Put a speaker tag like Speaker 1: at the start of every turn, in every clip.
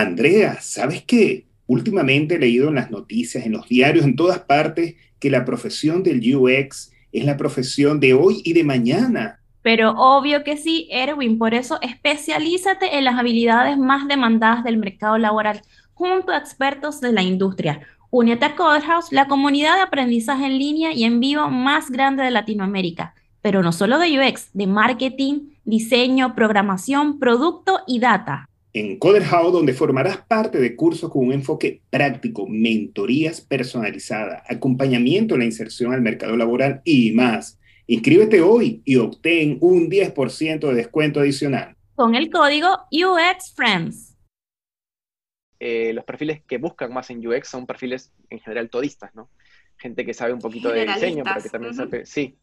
Speaker 1: Andrea, ¿sabes qué? Últimamente he leído en las noticias, en los diarios, en todas partes, que la profesión del UX es la profesión de hoy y de mañana.
Speaker 2: Pero obvio que sí, Erwin, por eso especialízate en las habilidades más demandadas del mercado laboral junto a expertos de la industria. Únete a Codehouse, la comunidad de aprendizaje en línea y en vivo más grande de Latinoamérica, pero no solo de UX, de marketing, diseño, programación, producto y data
Speaker 1: en Coderhouse, donde formarás parte de cursos con un enfoque práctico, mentorías personalizadas, acompañamiento en la inserción al mercado laboral y más. Inscríbete hoy y obtén un 10% de descuento adicional.
Speaker 2: Con el código UXFriends.
Speaker 3: Eh, los perfiles que buscan más en UX son perfiles en general todistas, ¿no? Gente que sabe un poquito de diseño, pero que también sabe. Sí.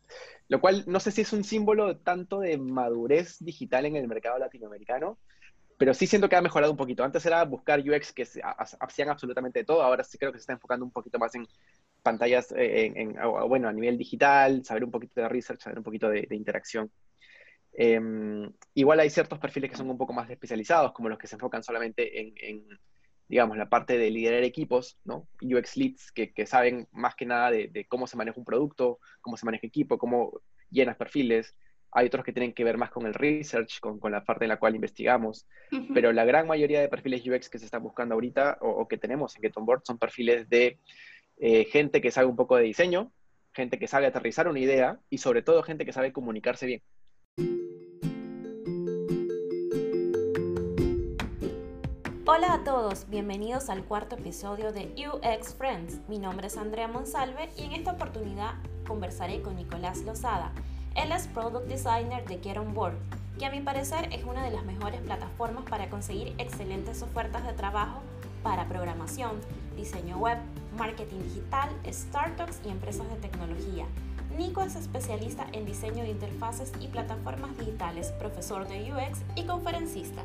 Speaker 3: Lo cual no sé si es un símbolo tanto de madurez digital en el mercado latinoamericano, pero sí siento que ha mejorado un poquito. Antes era buscar UX que hacían absolutamente todo, ahora sí creo que se está enfocando un poquito más en pantallas, eh, en, bueno, a nivel digital, saber un poquito de research, saber un poquito de, interacción. Em, igual hay ciertos perfiles que son un poco más especializados, como los que se enfocan solamente en, digamos, la parte de liderar equipos, ¿no? UX leads, que, saben más que nada de, de, cómo se maneja un producto, cómo se maneja equipo, cómo llenas perfiles, hay otros que tienen que ver más con el research, con, la parte en la cual investigamos, pero la gran mayoría de perfiles UX que se están buscando ahorita o, que tenemos en Get On Board son perfiles de eh, gente que sabe un poco de diseño, gente que sabe aterrizar una idea y sobre todo gente que sabe comunicarse bien.
Speaker 2: Hola a todos, bienvenidos al cuarto episodio de UX Friends. Mi nombre es Andrea Monsalve y en esta oportunidad conversaré con Nicolás Lozada él es Product Designer de Get On Board, que a mi parecer es una de las mejores plataformas para conseguir excelentes ofertas de trabajo para programación, diseño web, marketing digital, startups y empresas de tecnología. Nico es especialista en diseño de interfaces y plataformas digitales, profesor de UX y conferencista.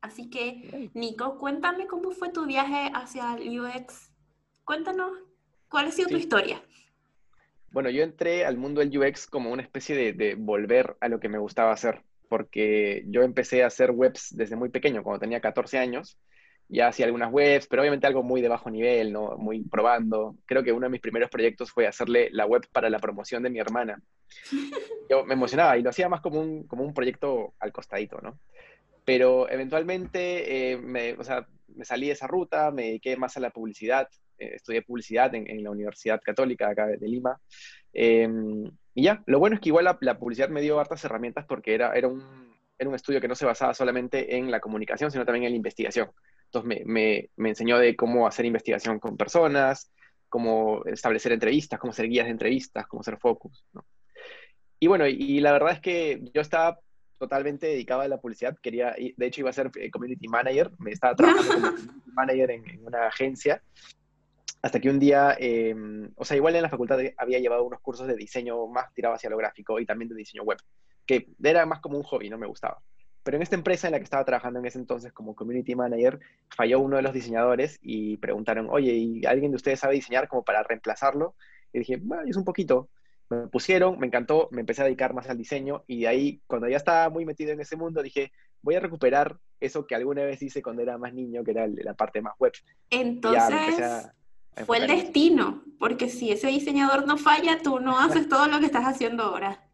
Speaker 2: Así que, Nico, cuéntame cómo fue tu viaje hacia el UX. Cuéntanos, ¿cuál ha sido tu historia?
Speaker 3: Bueno, yo entré al mundo del UX como una especie de, volver a lo que me gustaba hacer, porque yo empecé a hacer webs desde muy pequeño, cuando tenía 14 años, ya hacía algunas webs, pero obviamente algo muy de bajo nivel, ¿no? Muy probando. Creo que uno de mis primeros proyectos fue hacerle la web para la promoción de mi hermana. Yo me emocionaba y lo hacía más como un, como un proyecto al costadito, ¿no? Pero eventualmente, eh, me, o sea, me salí de esa ruta, me dediqué más a la publicidad, eh, estudié publicidad en, la Universidad Católica acá de, Lima. Em, y ya, lo bueno es que igual la, publicidad me dio hartas herramientas porque era, era, un, era un estudio que no se basaba solamente en la comunicación, sino también en la investigación. Entonces me, me, enseñó de cómo hacer investigación con personas, cómo establecer entrevistas, cómo hacer guías de entrevistas, cómo hacer focus. Y bueno, y, la verdad es que yo estaba totalmente dedicado a la publicidad. Quería, de hecho, iba a ser eh, community manager. Me estaba trabajando como community manager en, en, una agencia. Hasta que un día, em, o sea, igual en la facultad había llevado unos cursos de diseño más tirado hacia lo gráfico y también de diseño web, que era más como un hobby, no me gustaba. Pero en esta empresa en la que estaba trabajando en ese entonces como community manager, falló uno de los diseñadores y preguntaron, oye, ¿y alguien de ustedes sabe diseñar como para reemplazarlo? Y dije, bueno, es un poquito. Me pusieron, me encantó, me empecé a dedicar más al diseño y de ahí, cuando ya estaba muy metido en ese mundo, dije, voy a recuperar eso que alguna vez hice cuando era más niño, que era la parte más web.
Speaker 2: Entonces, fue el destino, porque si ese diseñador no falla, tú no haces todo lo que estás haciendo ahora.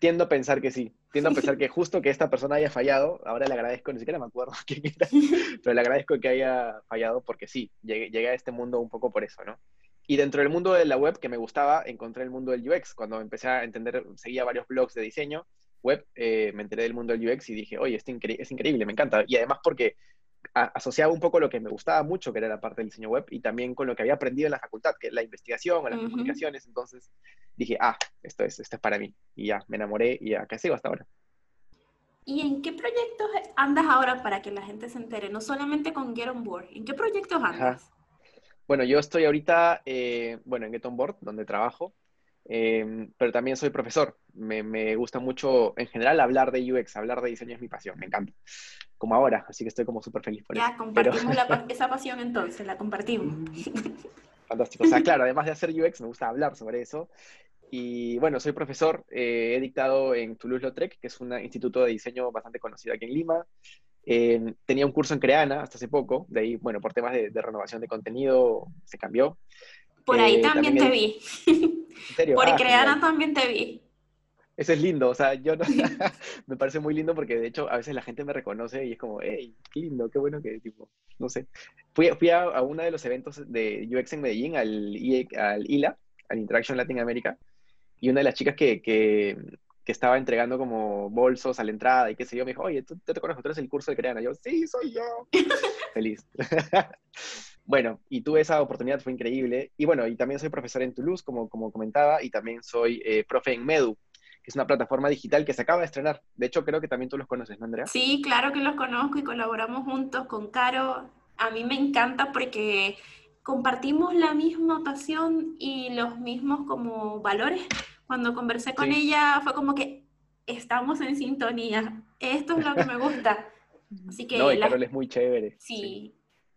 Speaker 3: Tiendo a pensar que sí, tiendo a pensar que justo que esta persona haya fallado, ahora le agradezco, ni siquiera me acuerdo quién era, pero le agradezco que haya fallado porque sí, llegué, a este mundo un poco por eso, ¿no? Y dentro del mundo de la web que me gustaba, encontré el mundo del UX. Cuando empecé a entender, seguía varios blogs de diseño web, eh, me enteré del mundo del UX y dije, oye, es increíble, me encanta. Y además porque asociaba un poco lo que me gustaba mucho, que era la parte del diseño web, y también con lo que había aprendido en la facultad, que es la investigación, las comunicaciones. Entonces dije, ah, esto es, esto es para mí. Y ya, me enamoré y acá sigo hasta ahora.
Speaker 2: ¿Y en qué proyectos andas ahora para que la gente se entere? No solamente con Get On Board, ¿en qué proyectos andas?
Speaker 3: Bueno, yo estoy ahorita, eh, bueno, en Get On Board, donde trabajo, Em, pero también soy profesor. Me, me, gusta mucho, en general, hablar de UX, hablar de diseño es mi pasión, me encanta. Como ahora, así que estoy como súper feliz por
Speaker 2: ya, eso. Ya, compartimos esa pasión entonces, la compartimos.
Speaker 3: Fantástico. O sea, claro, además de hacer UX, me gusta hablar sobre eso. Y bueno, soy profesor, eh, he dictado en Toulouse-Lautrec, que es un instituto de diseño bastante conocido aquí en Lima. Eh, tenía un curso en Creana hasta hace poco, de ahí, bueno, por temas de, renovación de contenido se cambió.
Speaker 2: Por ahí también, te vi. ¿En serio? Por ah, Creana también te vi.
Speaker 3: Eso es lindo, o sea, yo no, me parece muy lindo porque de hecho a veces la gente me reconoce y es como, hey, qué lindo, qué bueno que, tipo, no sé. Fui, fui a, uno de los eventos de UX en Medellín, al, e, al ILA, al Interaction Latin America, y una de las chicas que, que, que, estaba entregando como bolsos a la entrada y qué sé yo, me dijo, oye, ¿tú, te conozco, tú eres el curso de Creana. yo, sí, soy yo. Feliz. Bueno, y tuve esa oportunidad, fue increíble. Y bueno, y también soy profesor en Toulouse, como, como comentaba, y también soy eh, profe en Medu, que es una plataforma digital que se acaba de estrenar. De hecho, creo que también tú los conoces, ¿no, Andrea?
Speaker 2: Sí, claro que los conozco y colaboramos juntos con Caro. A mí me encanta porque compartimos la misma pasión y los mismos como valores. Cuando conversé con ella fue como que estamos en sintonía. Esto es lo que me gusta. Así que
Speaker 3: no, y Carol es muy chévere.
Speaker 2: Sí.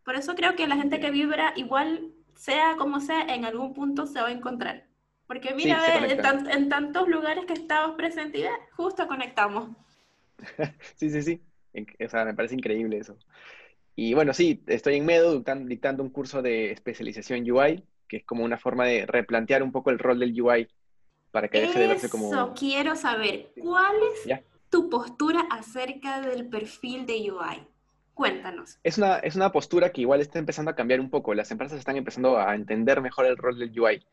Speaker 2: Por eso creo que la gente que vibra igual sea como sea, en algún punto se va a encontrar. Porque mira, en, tantos lugares que estamos presentes, justo conectamos.
Speaker 3: sí, sí, sí. O sea, me parece increíble eso. Y bueno, sí, estoy en Medo dictando un curso de especialización UI, que es como una forma de replantear un poco el rol del UI para que deje de verse como...
Speaker 2: Eso, quiero saber, ¿cuál es tu postura acerca del perfil de UI? Cuéntanos.
Speaker 3: Es una, es una postura que igual está empezando a cambiar un poco. Las empresas están empezando a entender mejor el rol del UI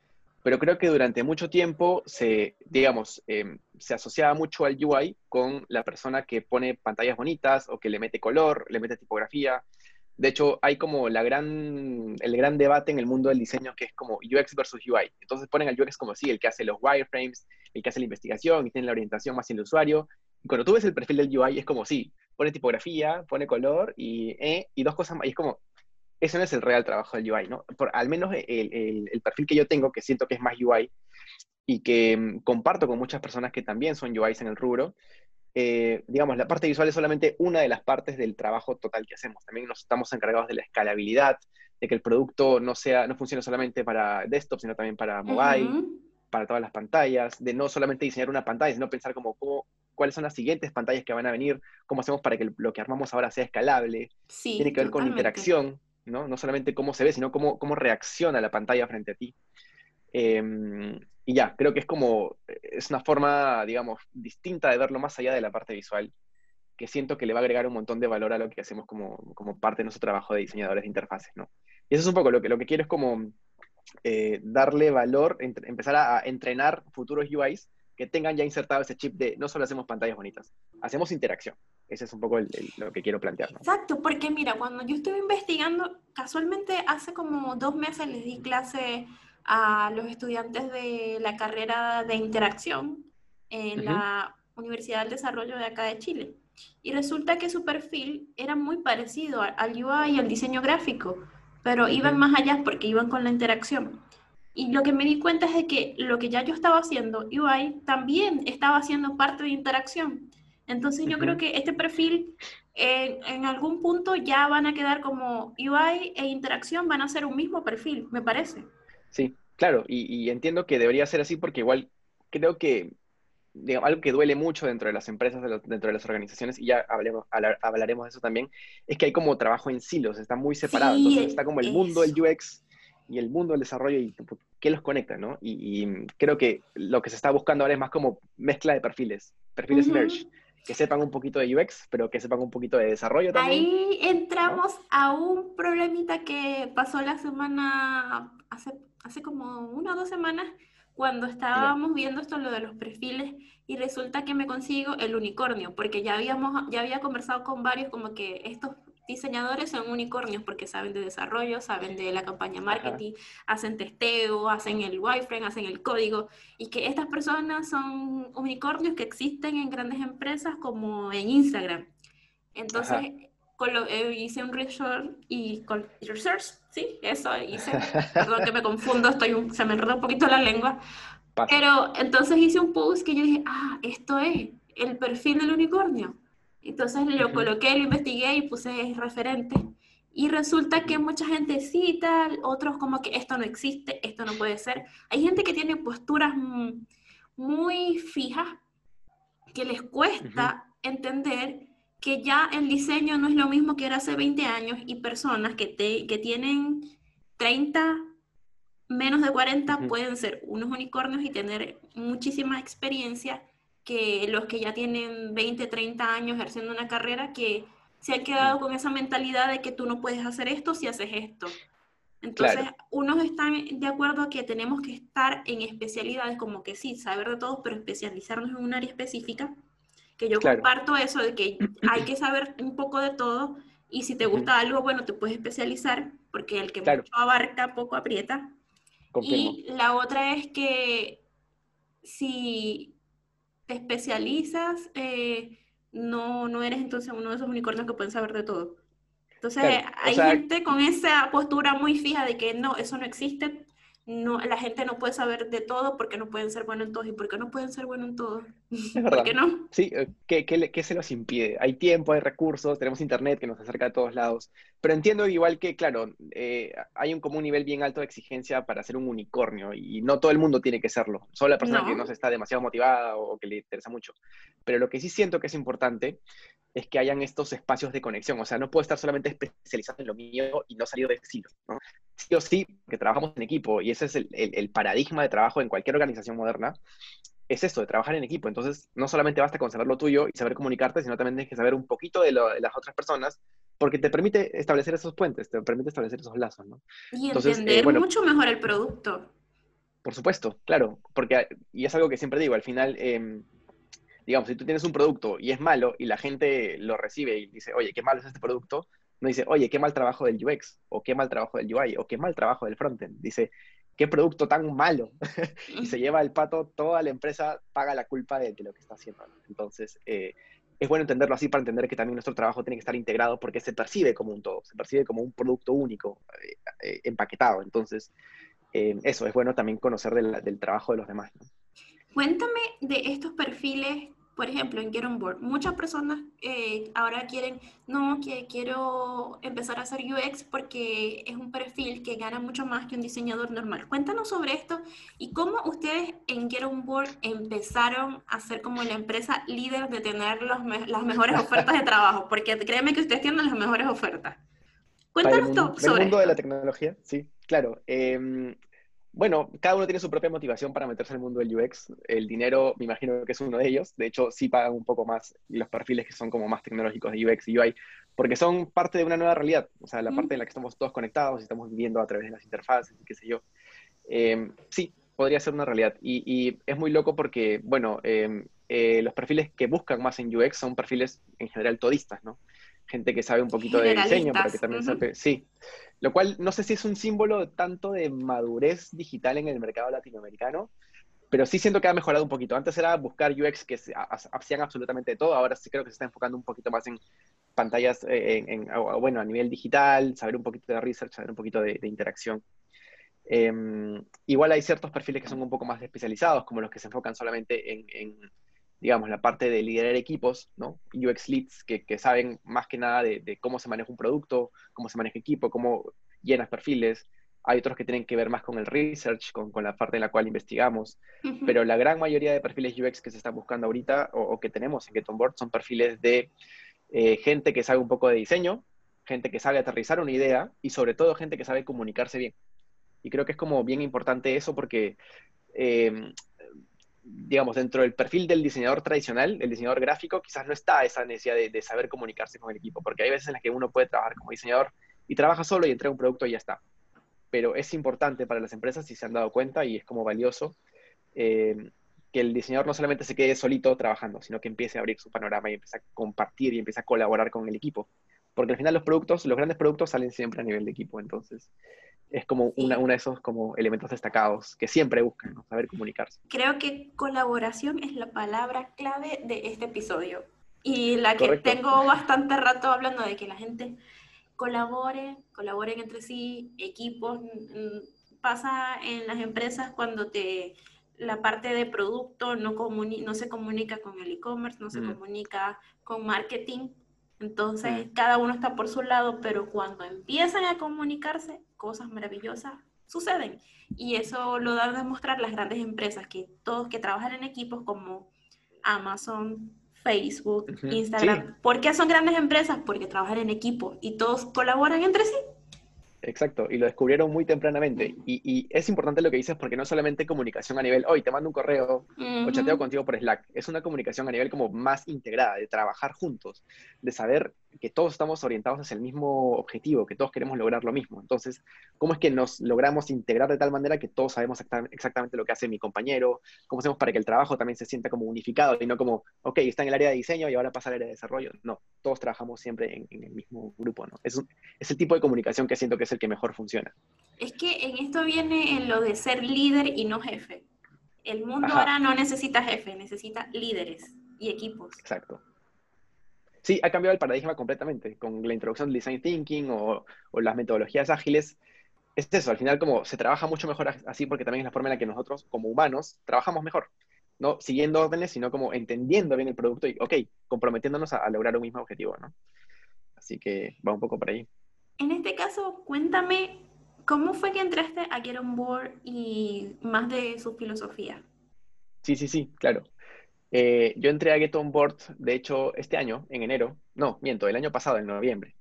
Speaker 3: pero creo que durante mucho tiempo se, digamos, em, se asociaba mucho al UI con la persona que pone pantallas bonitas o que le mete color, le mete tipografía. De hecho, hay como la gran, el gran debate en el mundo del diseño que es como UX versus UI. Entonces ponen al UX como sí, el que hace los wireframes, el que hace la investigación y tiene la orientación más en el usuario. Y cuando tú ves el perfil del UI es como sí, pone tipografía, pone color y, eh, y dos cosas más. Y es como, ese no es el real trabajo del UI, ¿no? Por, al menos el, el, perfil que yo tengo, que siento que es más UI y que mm, comparto con muchas personas que también son UIs en el rubro, eh, digamos, la parte visual es solamente una de las partes del trabajo total que hacemos. También nos estamos encargados de la escalabilidad, de que el producto no, sea, no funcione solamente para desktop, sino también para mobile, para todas las pantallas, de no solamente diseñar una pantalla, sino pensar como cuáles son las siguientes pantallas que van a venir, cómo hacemos para que lo que armamos ahora sea escalable. Tiene que ver con interacción, ¿no? No solamente cómo se ve, sino cómo, cómo reacciona la pantalla frente a ti. Em, y ya, creo que es como, es una forma, digamos, distinta de verlo más allá de la parte visual, que siento que le va a agregar un montón de valor a lo que hacemos como, como parte de nuestro trabajo de diseñadores de interfaces, ¿no? Y eso es un poco lo que, lo que quiero es como eh, darle valor, empezar a, entrenar futuros UIs que tengan ya insertado ese chip de no solo hacemos pantallas bonitas, hacemos interacción. Ese es un poco lo que quiero plantear.
Speaker 2: Exacto, porque mira, cuando yo estuve investigando, casualmente hace como dos meses les di clase a los estudiantes de la carrera de interacción en la Universidad del Desarrollo de acá de Chile. Y resulta que su perfil era muy parecido al UI y al diseño gráfico, pero iban más allá porque iban con la interacción. Y lo que me di cuenta es de que lo que ya yo estaba haciendo, UI, también estaba haciendo parte de interacción. Entonces yo creo que este perfil eh, en algún punto ya van a quedar como UI e interacción, van a ser un mismo perfil, me parece.
Speaker 3: Sí, claro, y, entiendo que debería ser así porque igual creo que digamos, algo que duele mucho dentro de las empresas, dentro de las organizaciones, y ya hablemos, hablaremos de eso también, es que hay como trabajo en silos, está muy separado. Entonces está como el mundo del UX y el mundo del desarrollo y qué los conecta, ¿no? Y, creo que lo que se está buscando ahora es más como mezcla de perfiles, perfiles merge, que sepan un poquito de UX, pero que sepan un poquito de desarrollo también.
Speaker 2: Ahí entramos a un problemita que pasó la semana, hace, hace como una o dos semanas, cuando estábamos viendo esto, lo de los perfiles, y resulta que me consigo el unicornio, porque ya, habíamos, ya había conversado con varios como que estos diseñadores son unicornios porque saben de desarrollo, saben de la campaña marketing, hacen testeo, hacen el wireframe, hacen el código, y que estas personas son unicornios que existen en grandes empresas como en Instagram. Entonces, eh, hice un research y con research, sí, eso hice. Perdón que me confundo, estoy se me enredó un poquito la lengua. Pero entonces hice un post que yo dije, ah, esto es el perfil del unicornio. Entonces lo coloqué, lo investigué y puse referente. Y resulta que mucha gente cita, otros como que esto no existe, esto no puede ser. Hay gente que tiene posturas muy fijas que les cuesta entender que ya el diseño no es lo mismo que era hace 20 años y personas que, te, que tienen 30, menos de 40 pueden ser unos unicornios y tener muchísima experiencia que los que ya tienen 20, 30 años ejerciendo una carrera que se han quedado con esa mentalidad de que tú no puedes hacer esto si haces esto. Entonces, unos están de acuerdo a que tenemos que estar en especialidades, como que sí, saber de todo, pero especializarnos en un área específica, que yo comparto eso de que hay que saber un poco de todo, y si te gusta algo, bueno, te puedes especializar, porque el que mucho abarca, poco aprieta. Y la otra es que si te especializas, eh, no, no eres entonces uno de esos unicornios que pueden saber de todo. Entonces, hay gente con esa postura muy fija de que no, eso no existe, no, la gente no puede saber de todo porque no pueden ser buenos en todo. ¿Y por qué no pueden ser buenos en todo? ¿Por qué no?
Speaker 3: Sí, eh, ¿qué, qué, se los impide? Hay tiempo, hay recursos, tenemos internet que nos acerca a todos lados. Pero entiendo igual que, claro, eh, hay un, como un nivel bien alto de exigencia para ser un unicornio y no todo el mundo tiene que serlo. Solo la persona que no se está demasiado motivada o que le interesa mucho. Pero lo que sí siento que es importante es que hayan estos espacios de conexión. O sea, no puedo estar solamente especializado en lo mío y no salir de. ¿no? Sí o sí, que trabajamos en equipo, y ese es el, paradigma de trabajo en cualquier organización moderna, es esto, de trabajar en equipo. Entonces, no solamente basta con saber lo tuyo y saber comunicarte, sino también tienes que saber un poquito de, las otras personas, porque te permite establecer esos puentes, te permite establecer esos lazos. ¿no?
Speaker 2: Y entender eh, mucho mejor el producto.
Speaker 3: Por supuesto, claro, porque, y es algo que siempre digo, al final... Em, digamos, si tú tienes un producto y es malo y la gente lo recibe y dice, oye, qué malo es este producto, no dice, oye, qué mal trabajo del UX, o qué mal trabajo del UI, o qué mal trabajo del frontend. Dice, qué producto tan malo. y se lleva el pato, toda la empresa paga la culpa de, lo que está haciendo. Entonces, eh, es bueno entenderlo así para entender que también nuestro trabajo tiene que estar integrado porque se percibe como un todo, se percibe como un producto único, eh, eh, empaquetado. Entonces, eso es bueno también conocer del, trabajo de los demás.
Speaker 2: Cuéntame de estos perfiles por ejemplo, en Get On Board, muchas personas eh, ahora quieren, no, que quiero empezar a hacer UX porque es un perfil que gana mucho más que un diseñador normal. Cuéntanos sobre esto y cómo ustedes en Get On Board empezaron a ser como la empresa líder de tener los las mejores ofertas de trabajo, porque créeme que ustedes tienen las mejores ofertas.
Speaker 3: Cuéntanos todo sobre el mundo de la tecnología, sí, claro. Eh, bueno, cada uno tiene su propia motivación para meterse en el mundo del UX. El dinero, me imagino que es uno de ellos. De hecho, sí pagan un poco más los perfiles que son como más tecnológicos de UX y UI, porque son parte de una nueva realidad. O sea, la parte en la que estamos todos conectados y estamos viviendo a través de las interfaces y qué sé yo. Em, sí, podría ser una realidad. Y, es muy loco porque, bueno, em, eh, los perfiles que buscan más en UX son perfiles en general todistas, ¿no? Gente que sabe un poquito de diseño, pero que también sabe, sí. Lo cual no sé si es un símbolo tanto de madurez digital en el mercado latinoamericano, pero sí siento que ha mejorado un poquito. Antes era buscar UX que hacían absolutamente todo, ahora sí creo que se está enfocando un poquito más en pantallas, eh, en, bueno, a nivel digital, saber un poquito de research, saber un poquito de, interacción. Em, igual hay ciertos perfiles que son un poco más especializados, como los que se enfocan solamente en digamos, la parte de liderar equipos, ¿no? UX leads que, que saben más que nada de, cómo se maneja un producto, cómo se maneja equipo, cómo llenas perfiles. Hay otros que tienen que ver más con el research, con, con la parte en la cual investigamos. Pero la gran mayoría de perfiles UX que se están buscando ahorita o, que tenemos en Get On Board son perfiles de eh, gente que sabe un poco de diseño, gente que sabe aterrizar una idea y sobre todo gente que sabe comunicarse bien. Y creo que es como bien importante eso porque eh, digamos, dentro del perfil del diseñador tradicional, el diseñador gráfico, quizás no está esa necesidad de, saber comunicarse con el equipo, porque hay veces en las que uno puede trabajar como diseñador y trabaja solo y entrega un producto y ya está. Pero es importante para las empresas, si se han dado cuenta, y es como valioso, eh, que el diseñador no solamente se quede solito trabajando, sino que empiece a abrir su panorama y empiece a compartir y empiece a colaborar con el equipo. Porque al final los productos, los grandes productos salen siempre a nivel de equipo. Entonces, es como una, de esos como elementos destacados que siempre buscan, saber comunicarse.
Speaker 2: Creo que colaboración es la palabra clave de este episodio y la que tengo bastante rato hablando de que la gente colabore, colaboren entre sí, equipos. Mm, pasa en las empresas cuando te la parte de producto no, no se comunica con el e-commerce, no se mm. comunica con marketing. Entonces, cada uno está por su lado, pero cuando empiezan a comunicarse, cosas maravillosas suceden. Y eso lo dan a demostrar las grandes empresas, que todos que trabajan en equipos como Amazon, Facebook, Instagram. ¿Por qué son grandes empresas? Porque trabajan en equipo y todos colaboran entre sí.
Speaker 3: Exacto, y lo descubrieron muy tempranamente. Y, es importante lo que dices porque no solamente comunicación a nivel, hoy te mando un correo o chateo contigo por Slack, es una comunicación a nivel como más integrada, de trabajar juntos, de saber que todos estamos orientados hacia el mismo objetivo, que todos queremos lograr lo mismo. Entonces, ¿cómo es que nos logramos integrar de tal manera que todos sabemos exactamente lo que hace mi compañero? ¿Cómo hacemos para que el trabajo también se sienta como unificado y no como, ok, está en el área de diseño y ahora pasa al área de desarrollo? No, todos trabajamos siempre en, el mismo grupo, ¿no? Es, es el tipo de comunicación que siento que es el que mejor funciona.
Speaker 2: Es que en esto viene en lo de ser líder y no jefe. El mundo ahora no necesita jefe, necesita líderes y equipos.
Speaker 3: Exacto. Sí, ha cambiado el paradigma completamente con la introducción del design thinking o, las metodologías ágiles. Es eso, al final como se trabaja mucho mejor así porque también es la forma en la que nosotros como humanos trabajamos mejor. No siguiendo órdenes, sino como entendiendo bien el producto y, ok, comprometiéndonos a, a lograr un mismo objetivo, ¿no? Así que va un poco por ahí.
Speaker 2: En este caso, cuéntame, ¿cómo fue que entraste a Get On Board y más de su filosofía?
Speaker 3: Sí, sí, sí, claro. Eh, yo entré a Get On Board, de hecho, este año, en enero. No, miento, el año pasado, en noviembre.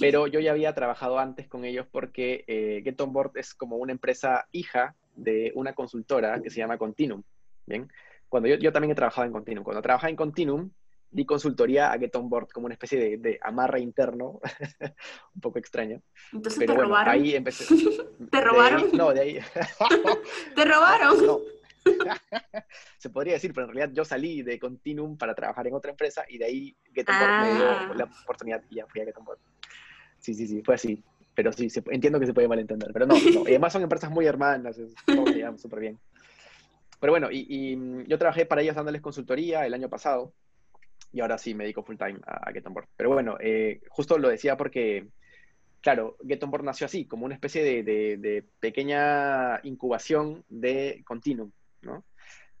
Speaker 3: Pero yo ya había trabajado antes con ellos porque eh, Get On Board es como una empresa hija de una consultora que se llama Continuum. Bien, cuando yo, yo también he trabajado en Continuum. Cuando trabajaba en Continuum, di consultoría a Get On Board como una especie de, de amarre interno, un poco extraño.
Speaker 2: Entonces te robaron.
Speaker 3: Ahí empecé.
Speaker 2: ¿Te robaron?
Speaker 3: no, de ahí.
Speaker 2: ¿Te robaron? No.
Speaker 3: Se podría decir, pero en realidad yo salí de Continuum para trabajar en otra empresa y de ahí Get On Board me dio ah. la oportunidad y ya fui a Get On Board. Sí, sí, sí, fue así. Pero sí, entiendo que se puede malentender. Pero no, no. Y además son empresas muy hermanas, es, todo se súper bien. Pero bueno, y, y, yo trabajé para ellos dándoles consultoría el año pasado y ahora sí me dedico full time a, Get On Board. Pero bueno, eh, justo lo decía porque, claro, Get On Board nació así, como una especie de, pequeña incubación de Continuum, ¿no?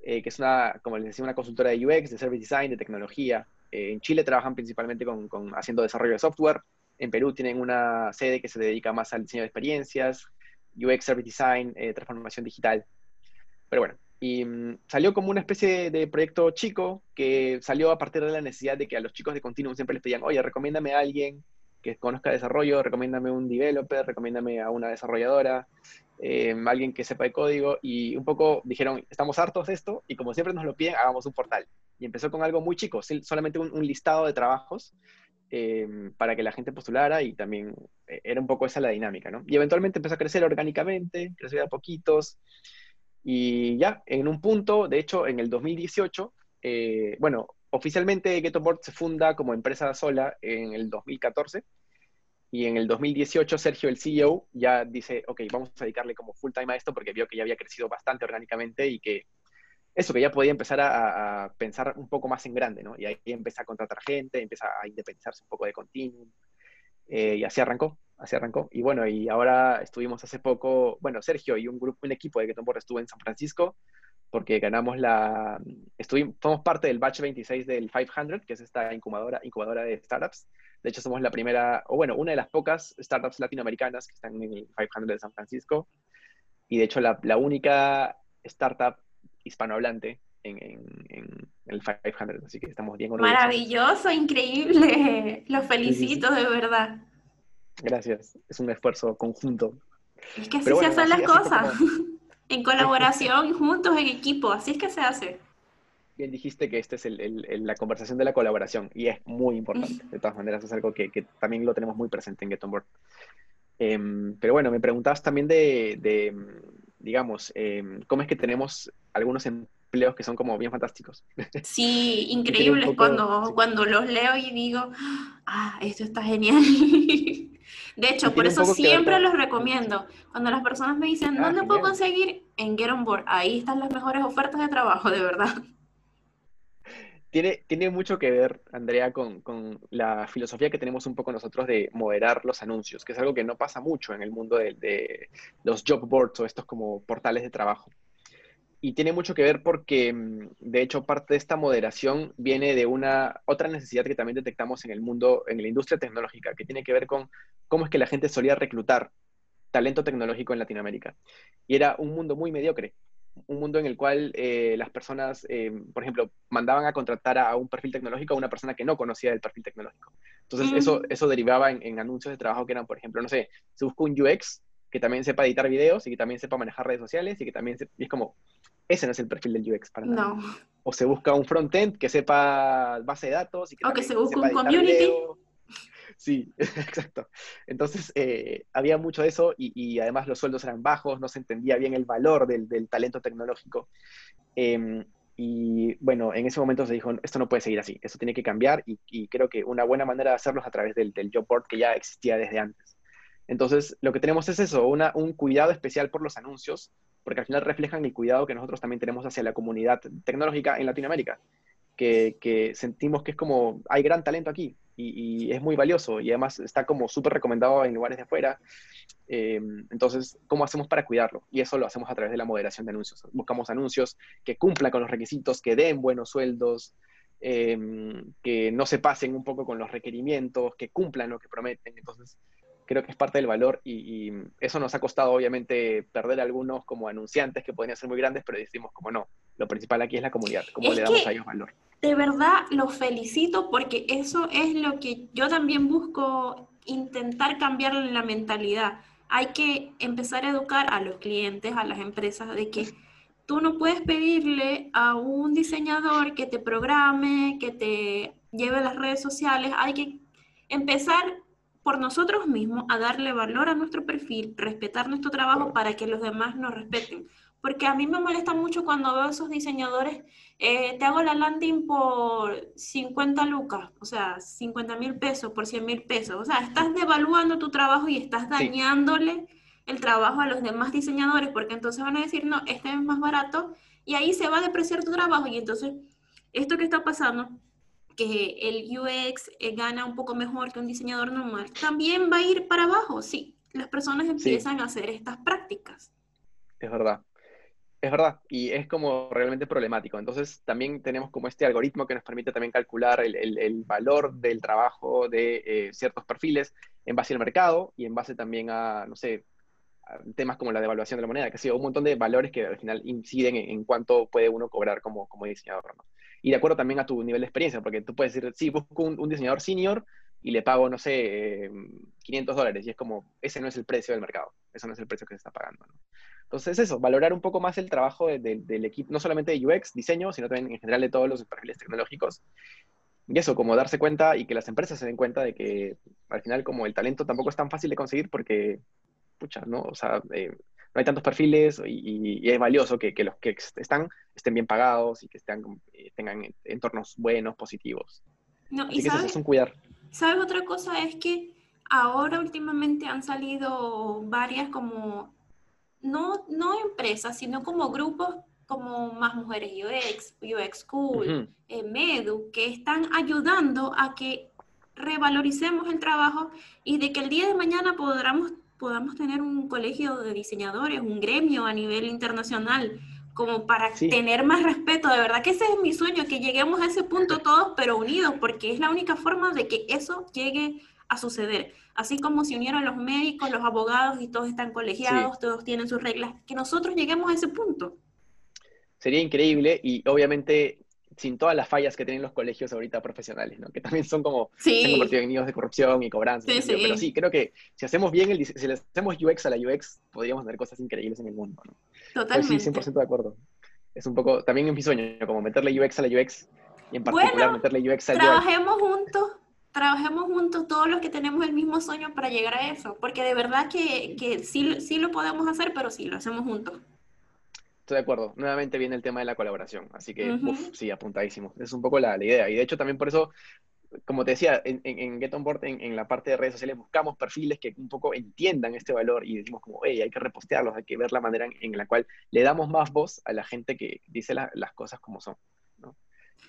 Speaker 3: Eh, que es una, como les decía, una consultora de UX, de Service Design, de tecnología. Eh, en Chile trabajan principalmente con, haciendo desarrollo de software. En Perú tienen una sede que se dedica más al diseño de experiencias, UX, Service Design, transformación digital. Pero bueno, y mm, salió como una especie de proyecto chico que salió a partir de la necesidad de que a los chicos de Continuum siempre les pedían, oye, recomiéndame a alguien que conozca desarrollo, recomiéndame un developer, recomiéndame a una desarrolladora, eh, alguien que sepa de código. Y un poco dijeron, estamos hartos de esto y como siempre nos lo piden, hagamos un portal. Y empezó con algo muy chico, solamente un, listado de trabajos eh, para que la gente postulara y también eh, era un poco esa la dinámica, ¿no? Y eventualmente empezó a crecer orgánicamente, creció de a poquitos. Y ya, en un punto, de hecho, en el 2018, eh, bueno, oficialmente Board se funda como empresa sola en el 2014 y en el 2018 Sergio, el CEO, ya dice, ok, vamos a dedicarle como full time a esto porque vio que ya había crecido bastante orgánicamente y que eso, que ya podía empezar a, pensar un poco más en grande, ¿no? Y ahí empieza a contratar gente, empieza a independizarse un poco de Continuum eh, y así arrancó así arrancó. Y bueno, y ahora estuvimos hace poco, bueno, Sergio y un grupo, un equipo de Get Board estuvo en San Francisco porque ganamos la, estuvimos, somos parte del batch 26 del 500, que es esta incubadora, incubadora de startups. De hecho, somos la primera, o bueno, una de las pocas startups latinoamericanas que están en el 500 de San Francisco. Y de hecho, la, la única startup hispanohablante en, en, el 500. Así que estamos bien
Speaker 2: orgullosos. Maravilloso, increíble. Los felicito, de verdad.
Speaker 3: Gracias, es un esfuerzo conjunto.
Speaker 2: Es que así se hacen las cosas, en colaboración, juntos, en equipo, así es que se hace.
Speaker 3: Bien dijiste que esta es la conversación de la colaboración y es muy importante. De todas maneras, es algo que, también lo tenemos muy presente en Get On Board. Em, pero bueno, me preguntabas también de, digamos, em, cómo es que tenemos algunos empleos que son como bien fantásticos.
Speaker 2: Sí, increíbles cuando, cuando los leo y digo, ah, esto está genial. De hecho, por eso siempre los recomiendo. Cuando las personas me dicen, ah, ¿dónde puedo conseguir? En Get On Board. Ahí están las mejores ofertas de trabajo, de verdad.
Speaker 3: Tiene, tiene mucho que ver, Andrea, con, la filosofía que tenemos un poco nosotros de moderar los anuncios, que es algo que no pasa mucho en el mundo de, de los job boards o estos como portales de trabajo y tiene mucho que ver porque, mm, de hecho, parte de esta moderación viene de una otra necesidad que también detectamos en el mundo, en la industria tecnológica, que tiene que ver con cómo es que la gente solía reclutar talento tecnológico en Latinoamérica. Y era un mundo muy mediocre, un mundo en el cual eh, las personas, eh, por ejemplo, mandaban a contratar a, un perfil tecnológico a una persona que no conocía del perfil tecnológico. Entonces, eso, eso derivaba en, anuncios de trabajo que eran, por ejemplo, no sé, se buscó un UX que también sepa editar videos y que también sepa manejar redes sociales y que también y es como, ese no es el perfil del UX para nada. No. O se busca un frontend que sepa base de datos. Y que
Speaker 2: o que se busca un community.
Speaker 3: Sí, exacto. Entonces, eh, había mucho de eso y, además los sueldos eran bajos, no se entendía bien el valor del, talento tecnológico. Em, y bueno, en ese momento se dijo, esto no puede seguir así, esto tiene que cambiar y, creo que una buena manera de hacerlo es a través del, del, job board que ya existía desde antes. Entonces, lo que tenemos es eso, una, un cuidado especial por los anuncios, porque al final reflejan el cuidado que nosotros también tenemos hacia la comunidad tecnológica en Latinoamérica, que, sentimos que es como, hay gran talento aquí y, es muy valioso y además está como súper recomendado en lugares de afuera. Eh, entonces, ¿cómo hacemos para cuidarlo? Y eso lo hacemos a través de la moderación de anuncios. Buscamos anuncios que cumplan con los requisitos, que den buenos sueldos, eh, que no se pasen un poco con los requerimientos, que cumplan lo que prometen. Entonces, creo que es parte del valor y, eso nos ha costado obviamente perder algunos como anunciantes que podrían ser muy grandes, pero decimos como no, lo principal aquí es la comunidad, cómo le damos a ellos valor.
Speaker 2: De verdad los felicito porque eso es lo que yo también busco intentar cambiar la mentalidad. Hay que empezar a educar a los clientes, a las empresas, de que tú no puedes pedirle a un diseñador que te programe, que te lleve las redes sociales. Hay que empezar por nosotros mismos a darle valor a nuestro perfil, respetar nuestro trabajo para que los demás nos respeten. Porque a mí me molesta mucho cuando veo a esos diseñadores, eh, te hago la landing por 50 lucas, o sea, 50 mil pesos por 100 mil pesos. O sea, estás devaluando tu trabajo y estás dañándole el trabajo a los demás diseñadores, porque entonces van a decir, no, este es más barato, y ahí se va a depreciar tu trabajo. Y entonces, esto que está pasando que el UX eh, gana un poco mejor que un diseñador normal, también va a ir para abajo, sí. Las personas empiezan a hacer estas prácticas.
Speaker 3: Es verdad. Es verdad, y es como realmente problemático. Entonces, también tenemos como este algoritmo que nos permite también calcular el, valor del trabajo de eh, ciertos perfiles en base al mercado y en base también a, no sé, temas como la devaluación de la moneda, que ha sido un montón de valores que al final inciden en, cuánto puede uno cobrar como, como diseñador. ¿no? y de acuerdo también a tu nivel de experiencia, porque tú puedes decir, sí, busco un, diseñador senior y le pago, no sé, 500 dólares, y es como, ese no es el precio del mercado, eso no es el precio que se está pagando. ¿no? Entonces, eso, valorar un poco más el trabajo del equipo, no solamente de UX, diseño, sino también en general de todos los perfiles tecnológicos. Y eso, como darse cuenta y que las empresas se den cuenta de que al final como el talento tampoco es tan fácil de conseguir porque, pucha, ¿no? O sea, eh, no hay tantos perfiles y, es valioso que, los que están estén bien pagados y que estén, eh, tengan entornos buenos, positivos.
Speaker 2: No, y sabes, eso es un cuidar. ¿Sabes otra cosa? Es que ahora últimamente han salido varias como, no, no empresas, sino como grupos como Más Mujeres UX, UX School, eh, Medu, que están ayudando a que revaloricemos el trabajo y de que el día de mañana podamos podamos tener un colegio de diseñadores, un gremio a nivel internacional, como para tener más respeto. De verdad que ese es mi sueño, que lleguemos a ese punto todos, pero unidos, porque es la única forma de que eso llegue a suceder. Así como se unieron los médicos, los abogados y todos están colegiados, todos tienen sus reglas, que nosotros lleguemos a ese punto.
Speaker 3: Sería increíble y obviamente sin todas las fallas que tienen los colegios ahorita profesionales, ¿no? Que también son como, se han convertido en nidos de corrupción y cobranza. Pero sí, creo que si hacemos bien, el, si le hacemos UX a la UX, podríamos hacer cosas increíbles en el mundo, ¿no?
Speaker 2: Totalmente.
Speaker 3: Pues sí, 100% de acuerdo. Es un poco, también es mi sueño, como meterle UX a la UX y en particular meterle UX a la
Speaker 2: trabajemos juntos trabajemos juntos todos los que tenemos el mismo sueño para llegar a eso, porque de verdad que, que sí, sí lo podemos hacer, pero sí lo hacemos juntos.
Speaker 3: Estoy de acuerdo. Nuevamente viene el tema de la colaboración. Así que, sí, apuntadísimo. Es un poco la, idea. Y de hecho, también por eso, como te decía, en, en, Get On Board, en, la parte de redes sociales, buscamos perfiles que un poco entiendan este valor y decimos como, hey, hay que repostearlos, hay que ver la manera en, la cual le damos más voz a la gente que dice las cosas como son.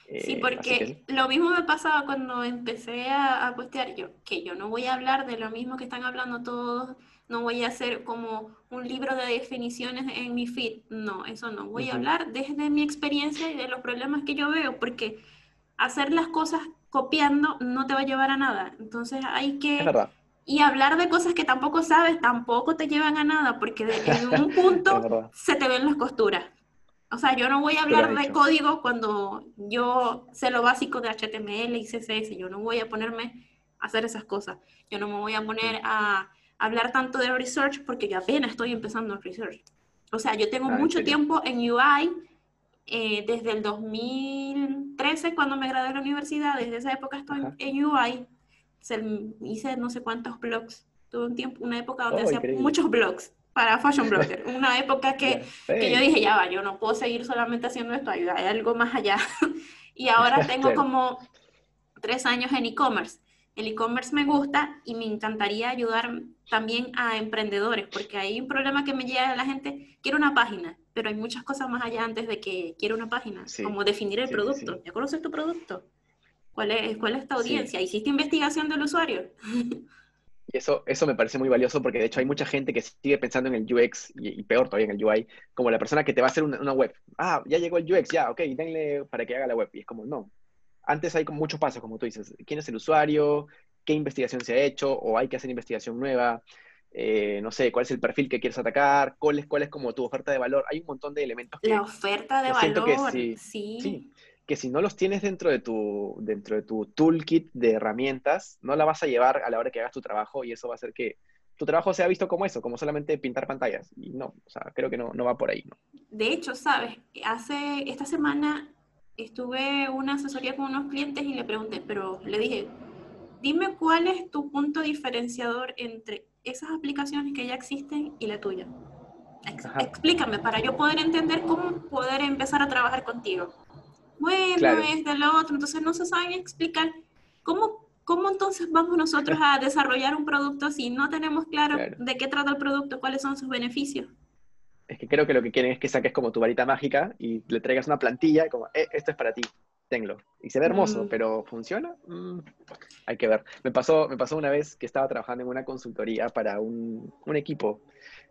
Speaker 2: sí, eh, porque lo mismo me pasaba cuando empecé a, a postear yo, que yo no voy a hablar de lo mismo que están hablando todos no voy a hacer como un libro de definiciones en mi feed, no, eso no, voy a hablar desde mi experiencia y de los problemas que yo veo, porque hacer las cosas copiando no te va a llevar a nada, entonces hay que y hablar de cosas que tampoco sabes tampoco te llevan a nada, porque en un punto se te ven las costuras. O sea, yo no voy a hablar de código cuando yo sé lo básico de HTML y CSS. Yo no voy a ponerme a hacer esas cosas. Yo no me voy a poner a hablar tanto de research porque yo apenas estoy empezando research. O sea, yo tengo ah, mucho tiempo en UI eh, desde el 2013 cuando me gradué de la universidad. Desde esa época estoy en UI. hice no sé cuántos blogs. Tuve un tiempo, una época donde oh, hacía muchos blogs para Fashion Blogger. Una época que, que, yo dije, ya va, yo no puedo seguir solamente haciendo esto, hay, algo más allá. y ahora tengo como tres años en e-commerce. El e-commerce me gusta y me encantaría ayudar también a emprendedores, porque hay un problema que me llega a la gente, quiero una página, pero hay muchas cosas más allá antes de que quiero una página, como definir el producto. ¿Ya conoces tu producto? ¿Cuál es, cuál es tu audiencia? ¿Hiciste investigación del usuario?
Speaker 3: Y eso, eso me parece muy valioso porque de hecho hay mucha gente que sigue pensando en el UX y, peor todavía en el UI, como la persona que te va a hacer una, web. Ah, ya llegó el UX, ya, ok, denle para que haga la web. Y es como, no. Antes hay como muchos pasos, como tú dices. ¿Quién es el usuario? ¿Qué investigación se ha hecho? ¿O hay que hacer investigación nueva? Eh, no sé, cuál es el perfil que quieres atacar, cuál es, cuál es como tu oferta de valor. Hay un montón de elementos.
Speaker 2: la oferta de valor, sí, sí
Speaker 3: que si no los tienes dentro de, tu, dentro de tu toolkit de herramientas, no la vas a llevar a la hora que hagas tu trabajo y eso va a hacer que tu trabajo sea visto como eso, como solamente pintar pantallas. Y no, o sea, creo que no, no va por ahí. ¿no?
Speaker 2: De hecho, sabes, hace esta semana estuve una asesoría con unos clientes y le pregunté, pero le dije, dime cuál es tu punto diferenciador entre esas aplicaciones que ya existen y la tuya. explícame para yo poder entender cómo poder empezar a trabajar contigo bueno, es de lo otro, entonces no se saben explicar. Cómo, cómo entonces vamos nosotros a desarrollar un producto si no tenemos claro, de qué trata el producto, cuáles son sus beneficios.
Speaker 3: Es que creo que lo que quieren es que saques como tu varita mágica y le traigas una plantilla y como, eh, esto es para ti, tenlo. Y se ve hermoso, mm. pero ¿funciona? Mm, hay que ver. Me pasó, me pasó una vez que estaba trabajando en una consultoría para un, un equipo,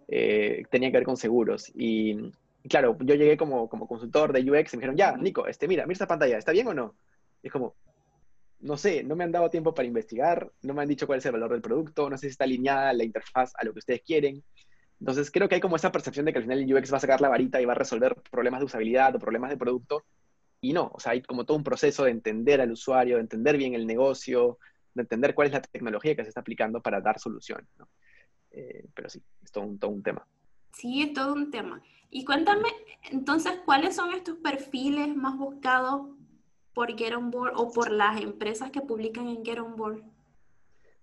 Speaker 3: eh, tenía que ver con seguros, y claro, yo llegué como, como consultor de UX y me dijeron, ya, Nico, este, mira, mira esta pantalla, ¿está bien o no? es como, no sé, no me han dado tiempo para investigar, no me han dicho cuál es el valor del producto, no sé si está alineada la interfaz a lo que ustedes quieren. Entonces creo que hay como esa percepción de que al final el UX va a sacar la varita y va a resolver problemas de usabilidad o problemas de producto. Y no, o sea, hay como todo un proceso de entender al usuario, de entender bien el negocio, de entender cuál es la tecnología que se está aplicando para dar soluciones. Eh, pero sí, es todo un, todo un tema.
Speaker 2: Sí, es todo un tema. Y cuéntame, entonces, ¿cuáles son estos perfiles más buscados por Get On Board o por las empresas que publican en Get On Board?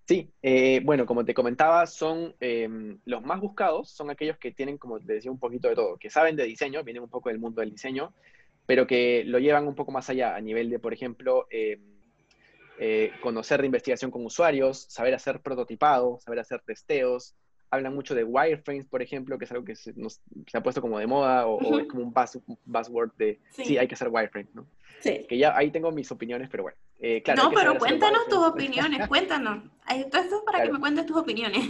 Speaker 3: Sí, eh, bueno, como te comentaba, son em, los más buscados, son aquellos que tienen, como te decía, un poquito de todo, que saben de diseño, vienen un poco del mundo del diseño, pero que lo llevan un poco más allá, a nivel de, por ejemplo, em, eh, conocer de investigación con usuarios, saber hacer prototipado, saber hacer testeos, hablan mucho de wireframes, por ejemplo, que es algo que se, ha puesto como de moda o, es como un, buzzword de sí. hay que hacer wireframes, ¿no? Sí. Que ya ahí tengo mis opiniones, pero bueno.
Speaker 2: Eh, claro, no, pero cuéntanos tus opiniones, cuéntanos. Esto es para que me cuentes tus opiniones.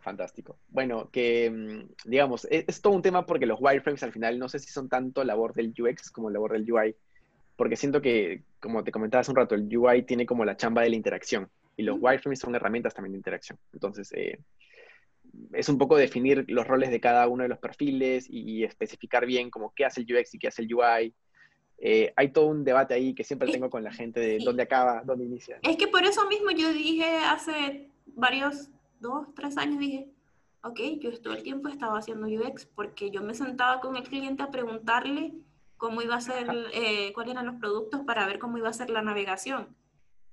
Speaker 3: Fantástico. Bueno, que mm, digamos, es, es, todo un tema porque los wireframes al final no sé si son tanto labor del UX como labor del UI, porque siento que, como te comentaba hace un rato, el UI tiene como la chamba de la interacción y los wireframes son herramientas también de interacción. Entonces, eh, es un poco definir los roles de cada uno de los perfiles y, especificar bien como qué hace el UX y qué hace el UI. Eh, hay todo un debate ahí que siempre tengo con la gente de dónde acaba, dónde inicia.
Speaker 2: Es que por eso mismo yo dije hace varios, dos, tres años, dije, ok, yo todo el tiempo estaba haciendo UX porque yo me sentaba con el cliente a preguntarle cómo iba a ser, eh, cuáles eran los productos para ver cómo iba a ser la navegación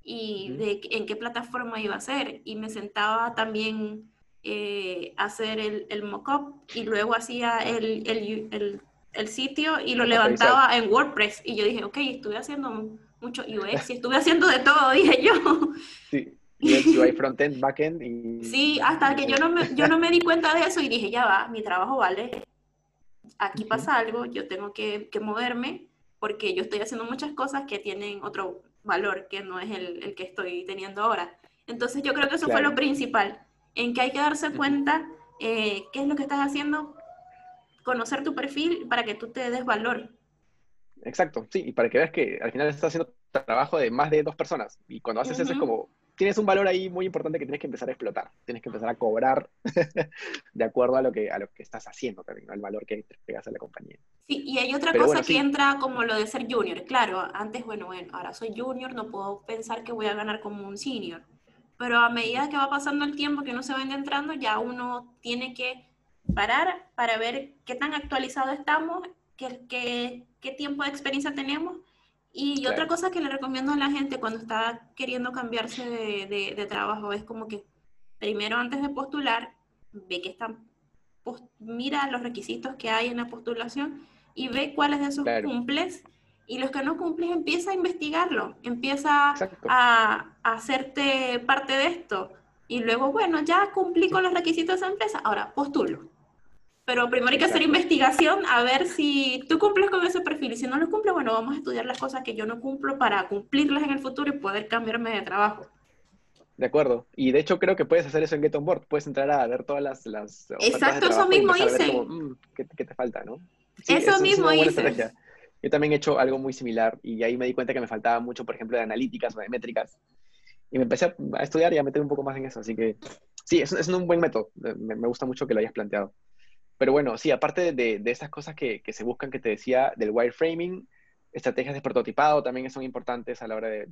Speaker 2: y de, en qué plataforma iba a ser. Y me sentaba también eh, hacer el, el mock-up y luego hacía el, el, el, sitio y lo levantaba en WordPress. Y yo dije, ok, estuve haciendo mucho UX y estuve haciendo de todo, dije yo.
Speaker 3: Sí. UI frontend, backend y...
Speaker 2: Sí, hasta que yo no, me, yo no me di cuenta de eso y dije, ya va, mi trabajo vale, aquí pasa algo, yo tengo que, que, moverme porque yo estoy haciendo muchas cosas que tienen otro valor que no es el, el que estoy teniendo ahora. Entonces yo creo que eso fue lo principal, en que hay que darse cuenta eh, qué es lo que estás haciendo, conocer tu perfil para que tú te des valor.
Speaker 3: Exacto, sí, y para que veas que al final estás haciendo trabajo de más de dos personas. Y cuando haces eso es como, tienes un valor ahí muy importante que tienes que empezar a explotar. Tienes que empezar a cobrar de acuerdo a lo que, a lo que estás haciendo también, al valor que entregas a la compañía.
Speaker 2: Sí, y hay otra cosa que entra como lo de ser junior. Claro, antes, bueno, bueno, ahora soy junior, no puedo pensar que voy a ganar como un senior. Pero a medida que va pasando el tiempo, que no se van entrando, ya uno tiene que parar para ver qué tan actualizado estamos, qué, qué, qué tiempo de experiencia tenemos. Y otra cosa que le recomiendo a la gente cuando está queriendo cambiarse de, de, trabajo es como que primero antes de postular, ve que están, mira los requisitos que hay en la postulación y ve cuáles de esos cumples y los que no cumples empieza a investigarlo, empieza a, a, hacerte parte de esto y luego, bueno, ya cumplí con los requisitos de esa empresa, ahora postulo. Pero primero hay que hacer investigación a ver si tú cumples con ese perfil y si no lo cumples, bueno, vamos a estudiar las cosas que yo no cumplo para cumplirlas en el futuro y poder cambiarme de trabajo.
Speaker 3: De acuerdo. Y de hecho creo que puedes hacer eso en Get On Board. Puedes entrar a ver todas las... las
Speaker 2: Exacto, eso mismo hice.
Speaker 3: Mm, ¿qué, te falta, no?
Speaker 2: eso, mismo hice.
Speaker 3: También he hecho algo muy similar y ahí me di cuenta que me faltaba mucho, por ejemplo, de analíticas o de métricas. Y me empecé a estudiar y a meter un poco más en eso. Así que sí, es, un buen método. Me, me gusta mucho que lo hayas planteado. Pero bueno, sí, aparte de, de esas cosas que, se buscan, que te decía, del wireframing, estrategias de prototipado también son importantes a la hora de,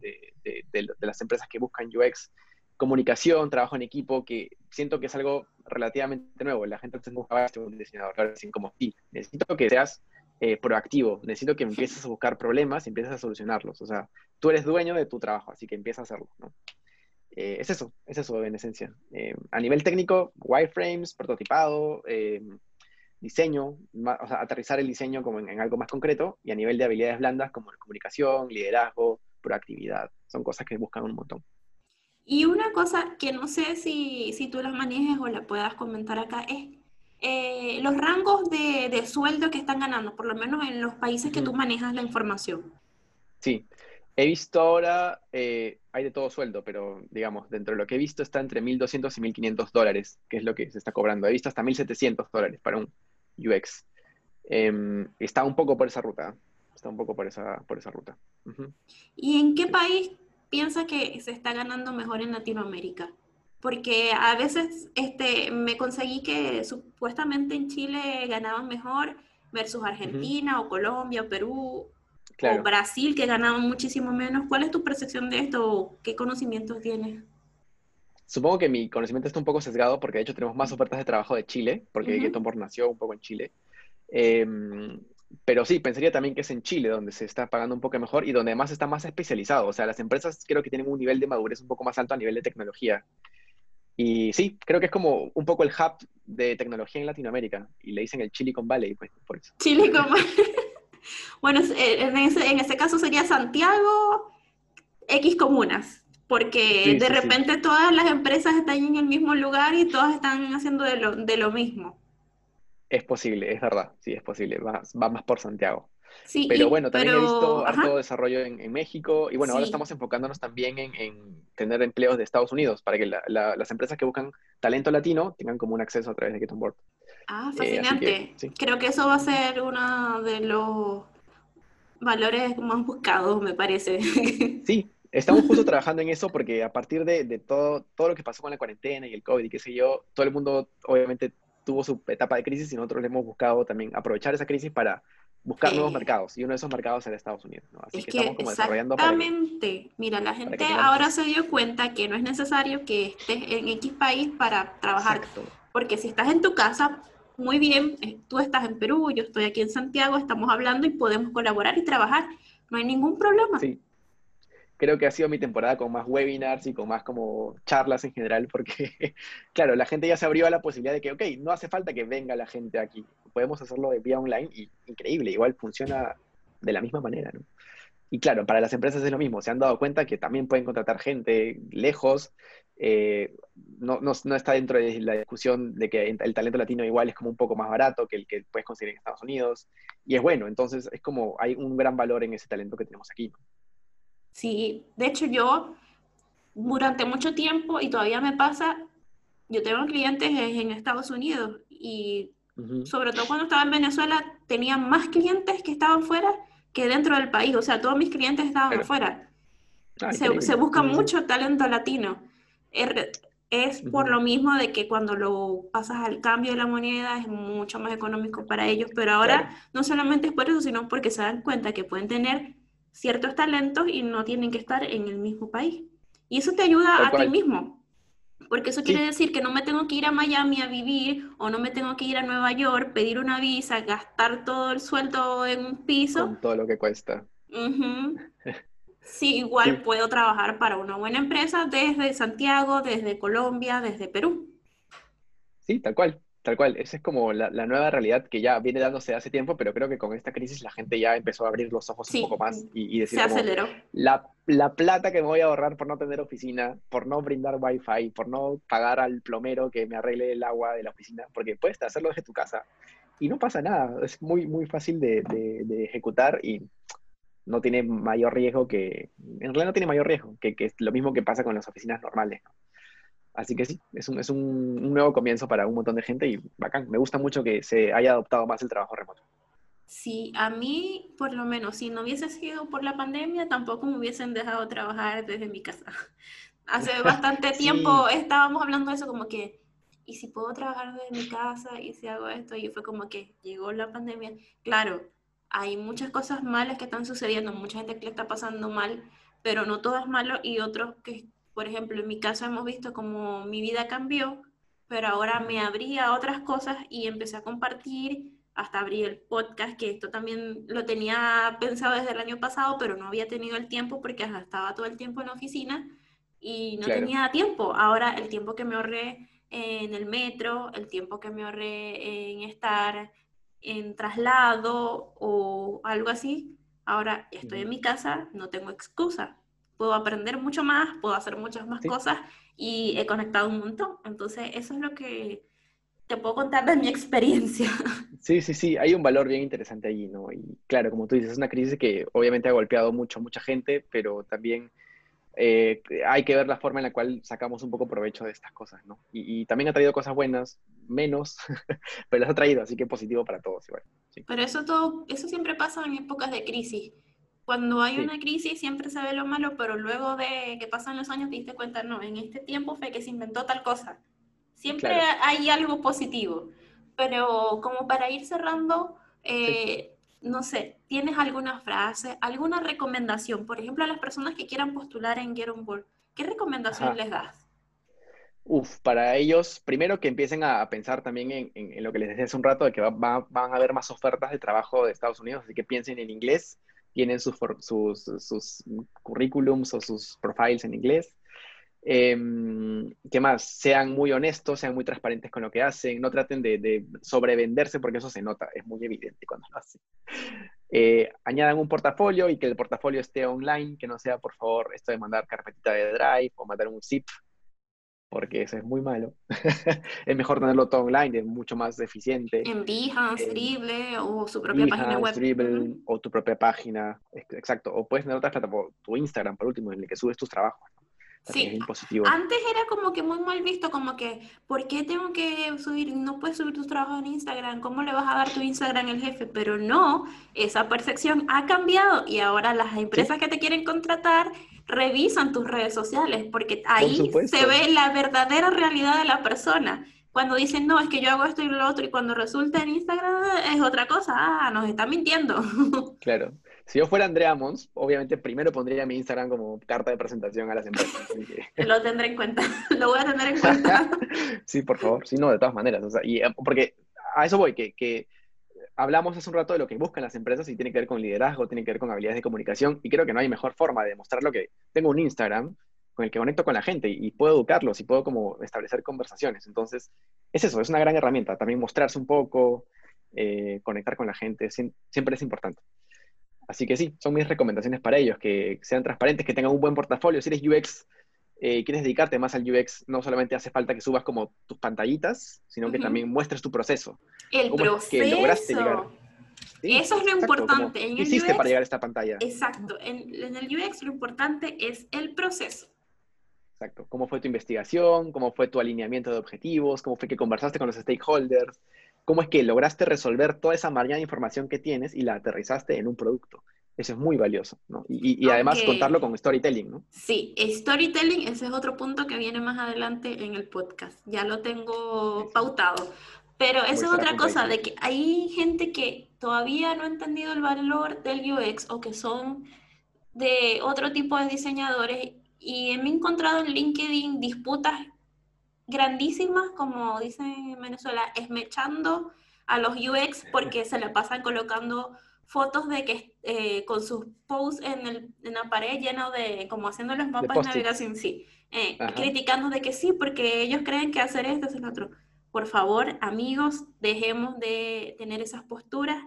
Speaker 3: las empresas que buscan UX, comunicación, trabajo en equipo, que siento que es algo relativamente nuevo. La gente antes buscaba este un diseñador, ahora dicen como, sí, necesito que seas eh, proactivo, necesito que empieces a buscar problemas y empieces a solucionarlos. O sea, tú eres dueño de tu trabajo, así que empieza a hacerlo. Eh, es eso, es eso en esencia. Eh, a nivel técnico, wireframes, prototipado, diseño, o sea, aterrizar el diseño como en, algo más concreto y a nivel de habilidades blandas como comunicación, liderazgo, proactividad. Son cosas que buscan un montón.
Speaker 2: Y una cosa que no sé si, si tú las manejes o la puedas comentar acá es eh, los rangos de, de, sueldo que están ganando, por lo menos en los países que tú manejas la información.
Speaker 3: Sí, he visto ahora, eh, hay de todo sueldo, pero digamos, dentro de lo que he visto está entre 1.200 y 1.500 dólares, que es lo que se está cobrando. He visto hasta 1.700 dólares para un UX. Em, está un poco por esa ruta, está un poco por esa, por esa ruta.
Speaker 2: ¿Y en qué país piensa que se está ganando mejor en Latinoamérica? Porque a veces este, me conseguí que supuestamente en Chile ganaban mejor versus Argentina o Colombia o Perú o Brasil que ganaban muchísimo menos. ¿Cuál es tu percepción de esto? ¿Qué conocimientos tienes?
Speaker 3: Supongo que mi conocimiento está un poco sesgado porque de hecho tenemos más ofertas de trabajo de Chile, porque uh nació un poco en Chile. Em, pero sí, pensaría también que es en Chile donde se está pagando un poco mejor y donde además está más especializado. O sea, las empresas creo que tienen un nivel de madurez un poco más alto a nivel de tecnología. Y sí, creo que es como un poco el hub de tecnología en Latinoamérica. Y le dicen el Silicon Valley, pues, por eso.
Speaker 2: Silicon Valley. bueno, en ese, en ese caso sería Santiago, X comunas porque de repente todas las empresas están en el mismo lugar y todas están haciendo de lo, de lo mismo.
Speaker 3: Es posible, es verdad, sí, es posible, va, va más por Santiago. Sí, pero bueno, también he visto harto desarrollo en, en, México y bueno, ahora estamos enfocándonos también en, en, tener empleos de Estados Unidos para que las empresas que buscan talento latino tengan como un acceso a través de Get On Board.
Speaker 2: Ah, eh, fascinante. Creo que eso va a ser uno de los valores más buscados, me parece.
Speaker 3: Sí, Estamos justo trabajando en eso porque a partir de, de, todo, todo lo que pasó con la cuarentena y el COVID y qué sé yo, todo el mundo obviamente tuvo su etapa de crisis y nosotros le hemos buscado también aprovechar esa crisis para buscar nuevos mercados y uno de esos mercados era Estados Unidos.
Speaker 2: Así que, estamos como desarrollando Exactamente. Mira, la gente ahora se dio cuenta que no es necesario que estés en X país para trabajar. Porque si estás en tu casa, muy bien, eh, tú estás en Perú, yo estoy aquí en Santiago, estamos hablando y podemos colaborar y trabajar. No hay ningún problema.
Speaker 3: Sí creo que ha sido mi temporada con más webinars y con más como charlas en general, porque, claro, la gente ya se abrió a la posibilidad de que, ok, no hace falta que venga la gente aquí, podemos hacerlo de vía online y increíble, igual funciona de la misma manera, ¿no? Y claro, para las empresas es lo mismo, se han dado cuenta que también pueden contratar gente lejos, eh, no, no, no, está dentro de la discusión de que el talento latino igual es como un poco más barato que el que puedes conseguir en Estados Unidos, y es bueno, entonces es como hay un gran valor en ese talento que tenemos aquí. ¿no?
Speaker 2: Sí, de hecho yo durante mucho tiempo, y todavía me pasa, yo tengo clientes en Estados Unidos y sobre todo cuando estaba en Venezuela tenía más clientes que estaban fuera que dentro del país, o sea, todos mis clientes estaban afuera. Ah, se, busca mucho talento latino. Es, por lo mismo de que cuando lo pasas al cambio de la moneda es mucho más económico para ellos, pero ahora no solamente es por eso, sino porque se dan cuenta que pueden tener ciertos talentos y no tienen que estar en el mismo país. Y eso te ayuda a ti mismo. Porque eso quiere decir que no me tengo que ir a Miami a vivir o no me tengo que ir a Nueva York, pedir una visa, gastar todo el sueldo en un piso.
Speaker 3: Con todo lo que cuesta.
Speaker 2: Sí, igual puedo trabajar para una buena empresa desde Santiago, desde Colombia, desde Perú.
Speaker 3: Sí, tal cual. Tal cual, esa es como la, nueva realidad que ya viene dándose hace tiempo, pero creo que con esta crisis la gente ya empezó a abrir los ojos un poco más y, decir,
Speaker 2: se aceleró.
Speaker 3: La, la, plata que me voy a ahorrar por no tener oficina, por no brindar wifi, por no pagar al plomero que me arregle el agua de la oficina, porque puedes hacerlo desde tu casa y no pasa nada, es muy, muy fácil de, de, ejecutar y no tiene mayor riesgo que, en realidad no tiene mayor riesgo, que, que es lo mismo que pasa con las oficinas normales. ¿no? Así que sí, es, un, es un, nuevo comienzo para un montón de gente y bacán. Me gusta mucho que se haya adoptado más el trabajo remoto.
Speaker 2: Sí, a mí, por lo menos, si no hubiese sido por la pandemia, tampoco me hubiesen dejado trabajar desde mi casa. Hace bastante tiempo estábamos hablando de eso, como que, ¿y si puedo trabajar desde mi casa? ¿Y si hago esto? Y fue como que llegó la pandemia. Claro, hay muchas cosas malas que están sucediendo, mucha gente que le está pasando mal, pero no todo es malo y otros que por ejemplo, en mi caso hemos visto como mi vida cambió, pero ahora me abrí a otras cosas y empecé a compartir, hasta abrí el podcast, que esto también lo tenía pensado desde el año pasado, pero no había tenido el tiempo porque estaba todo el tiempo en la oficina y no tenía tiempo. Ahora el tiempo que me ahorré en el metro, el tiempo que me ahorré en estar en traslado o algo así, ahora estoy en mi casa, no tengo excusa puedo aprender mucho más, puedo hacer muchas más cosas y he conectado un montón. Entonces, eso es lo que te puedo contar de mi experiencia.
Speaker 3: Sí, sí, sí, hay un valor bien interesante allí, ¿no? Y claro, como tú dices, es una crisis que obviamente ha golpeado mucho a mucha gente, pero también eh, hay que ver la forma en la cual sacamos un poco provecho de estas cosas, ¿no? Y, también ha traído cosas buenas, menos, pero las ha traído, así que positivo para todos igual.
Speaker 2: Pero eso todo, eso siempre pasa en épocas de crisis cuando hay una crisis siempre se ve lo malo, pero luego de que pasan los años te diste cuenta, no, en este tiempo fue que se inventó tal cosa. Siempre hay algo positivo. Pero como para ir cerrando, eh, no sé, ¿tienes alguna frase, alguna recomendación? Por ejemplo, a las personas que quieran postular en Get On Board, ¿qué recomendación les das?
Speaker 3: Uf, para ellos, primero que empiecen a pensar también en, lo que les decía hace un rato, de que van a haber más ofertas de trabajo de Estados Unidos, así que piensen en inglés, tienen sus, sus, currículums o sus profiles en inglés. Eh, ¿Qué más? Sean muy honestos, sean muy transparentes con lo que hacen, no traten de, sobrevenderse porque eso se nota, es muy evidente cuando lo hacen. Eh, añadan un portafolio y que el portafolio esté online, que no sea, por favor, esto de mandar carpetita de Drive o mandar un zip porque eso es muy malo. es mejor tenerlo todo online, es mucho más eficiente.
Speaker 2: En Behance, Dribble o su propia página web.
Speaker 3: Dribble, o tu propia página, exacto. O puedes tener otra plataforma, tu Instagram, por último, en el que subes tus trabajos.
Speaker 2: Sí, antes era como que muy mal visto, como que, ¿por qué tengo que subir? No puedes subir tus trabajos en Instagram, ¿cómo le vas a dar tu Instagram al jefe? Pero no, esa percepción ha cambiado y ahora las empresas que te quieren contratar revisan tus redes sociales, porque ahí se ve la verdadera realidad de la persona. Cuando dicen, no, es que yo hago esto y lo otro, y cuando resulta en Instagram es otra cosa, ah, nos está mintiendo.
Speaker 3: Claro. Si yo fuera Andrea Mons, obviamente primero pondría mi Instagram como carta de presentación a las empresas.
Speaker 2: Lo tendré en cuenta, lo voy a tener en cuenta.
Speaker 3: sí, por favor, sí, no, de todas maneras. y, eh, porque a eso voy, que, que hablamos hace un rato de lo que buscan las empresas y tiene que ver con liderazgo, tiene que ver con habilidades de comunicación y creo que no hay mejor forma de demostrarlo que tengo un Instagram con el que conecto con la gente y, puedo educarlos y puedo como establecer conversaciones. Entonces, es eso, es una gran herramienta. También mostrarse un poco, eh, conectar con la gente, siempre es importante. Así que sí, son mis recomendaciones para ellos, que sean transparentes, que tengan un buen portafolio. Si eres UX, eh, quieres dedicarte más al UX, no solamente hace falta que subas como tus pantallitas, sino que también muestres tu proceso.
Speaker 2: El proceso. que lograste llegar? Eso es lo importante.
Speaker 3: ¿Qué hiciste para llegar a esta pantalla?
Speaker 2: Exacto. En, en, el UX lo importante es el proceso.
Speaker 3: Exacto. ¿Cómo fue tu investigación? ¿Cómo fue tu alineamiento de objetivos? ¿Cómo fue que conversaste con los stakeholders? ¿Cómo es que lograste resolver toda esa marina de información que tienes y la aterrizaste en un producto? Eso es muy valioso, ¿no? Y, además contarlo con storytelling, ¿no?
Speaker 2: Sí, storytelling, ese es otro punto que viene más adelante en el podcast. Ya lo tengo pautado. Pero eso es otra cosa, de que hay gente que todavía no ha entendido el valor del UX o que son de otro tipo de diseñadores y me he encontrado en LinkedIn disputas grandísimas, como dicen en Venezuela, esmechando a los UX porque se le pasan colocando fotos de que eh, con sus posts en, el, en, la pared lleno de, como haciendo los mapas de, navegación, sí, eh, criticando de que sí, porque ellos creen que hacer esto es el otro. Por favor, amigos, dejemos de tener esas posturas.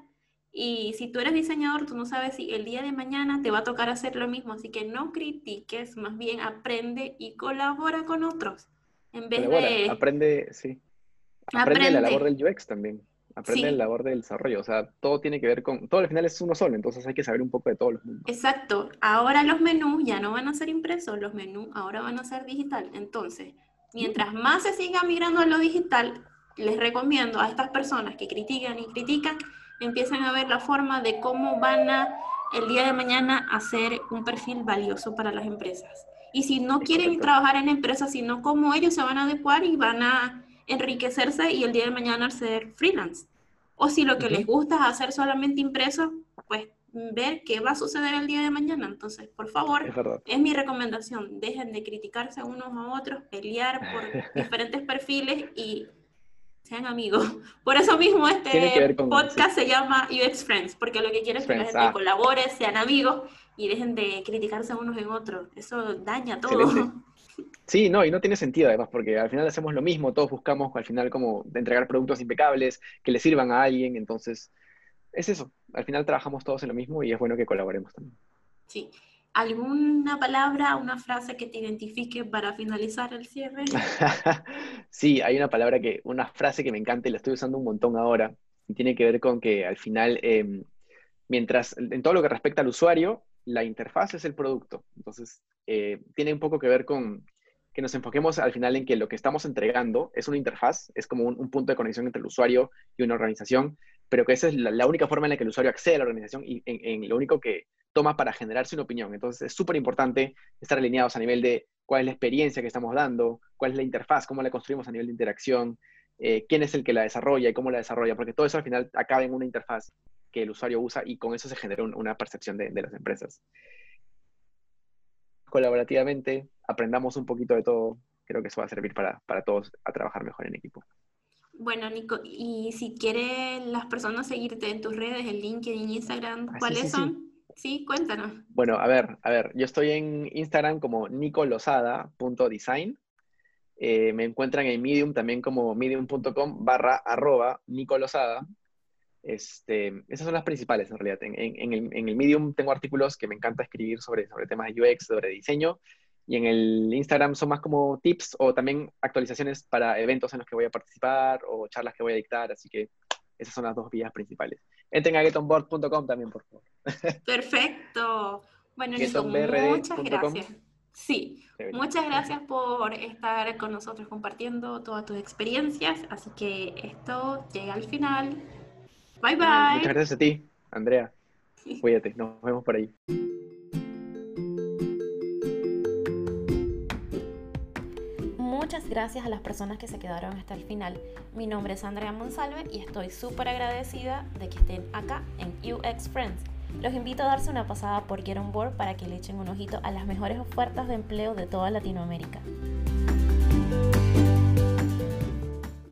Speaker 2: Y si tú eres diseñador, tú no sabes si el día de mañana te va a tocar hacer lo mismo. Así que no critiques, más bien aprende y colabora con otros. En vez de...
Speaker 3: Aprende, sí. Aprende, la labor del UX también. Aprende la labor del desarrollo. O sea, todo tiene que ver con. Todo al final es uno solo, entonces hay que saber un poco de todos los mundos.
Speaker 2: Exacto. Ahora los menús ya no van a ser impresos, los menús ahora van a ser digital. Entonces, Mientras más se siga migrando a lo digital, les recomiendo a estas personas que critican y critican, empiecen a ver la forma de cómo van a el día de mañana hacer un perfil valioso para las empresas. Y si no quieren trabajar en empresas, sino cómo ellos se van a adecuar y van a enriquecerse y el día de mañana hacer freelance. O si lo que les gusta es hacer solamente impreso, pues ver qué va a suceder el día de mañana. Entonces, por favor, es, mi recomendación, dejen de criticarse unos a otros, pelear por diferentes perfiles y sean amigos. Por eso mismo este podcast se llama UX Friends, porque lo que quiero es que la gente ah. colabore, sean amigos y dejen de criticarse unos en otros. Eso daña todo.
Speaker 3: Sí, no, y no tiene sentido además, porque al final hacemos lo mismo, todos buscamos al final como entregar productos impecables que le sirvan a alguien, entonces es eso, al final trabajamos todos en lo mismo y es bueno que colaboremos también.
Speaker 2: Sí. ¿Alguna palabra, una frase que te identifique para finalizar el cierre?
Speaker 3: sí, hay una palabra que, una frase que me encanta y la estoy usando un montón ahora, y tiene que ver con que al final, em, mientras, en todo lo que respecta al usuario, la interfaz es el producto. Entonces, eh, tiene un poco que ver con que nos enfoquemos al final en que lo que estamos entregando es una interfaz, es como un punto de conexión entre el usuario y una organización, pero que esa es la, única forma en la que el usuario accede a la organización y en, lo único que toma para generarse una opinión. Entonces es súper importante estar alineados a nivel de cuál es la experiencia que estamos dando, cuál es la interfaz, cómo la construimos a nivel de interacción, eh, quién es el que la desarrolla y cómo la desarrolla, porque todo eso al final acaba en una interfaz que el usuario usa y con eso se genera una percepción de, las empresas. Colaborativamente, aprendamos un poquito de todo, creo que eso va a servir para, para todos a trabajar mejor en equipo.
Speaker 2: Bueno, Nico, y si quieren las personas seguirte en tus redes, en LinkedIn, Instagram, ah, ¿cuáles son? Sí. cuéntanos.
Speaker 3: Bueno, a ver, a ver, yo estoy en Instagram como nicolosada.design. Eh, me encuentran en Medium también como medium.com barra arroba nicolosada. Este, esas son las principales en realidad. En, en, el, en, el, Medium tengo artículos que me encanta escribir sobre, sobre temas de UX, sobre diseño, y en el Instagram son más como tips o también actualizaciones para eventos en los que voy a participar o charlas que voy a dictar, así que esas son las dos vías principales. Entren a getonboard.com también, por favor.
Speaker 2: Perfecto. Bueno, Nico, muchas gracias. Sí, muchas gracias por estar con nosotros compartiendo todas tus experiencias. Así que esto llega al final. Bye bye.
Speaker 3: Muchas gracias a ti, Andrea. Cuídate, nos vemos por ahí.
Speaker 2: Muchas gracias a las personas que se quedaron hasta el final. Mi nombre es Andrea Monsalve y estoy súper agradecida de que estén acá en UX Friends. Los invito a darse una pasada por Get On Board para que le echen un ojito a las mejores ofertas de empleo de toda Latinoamérica.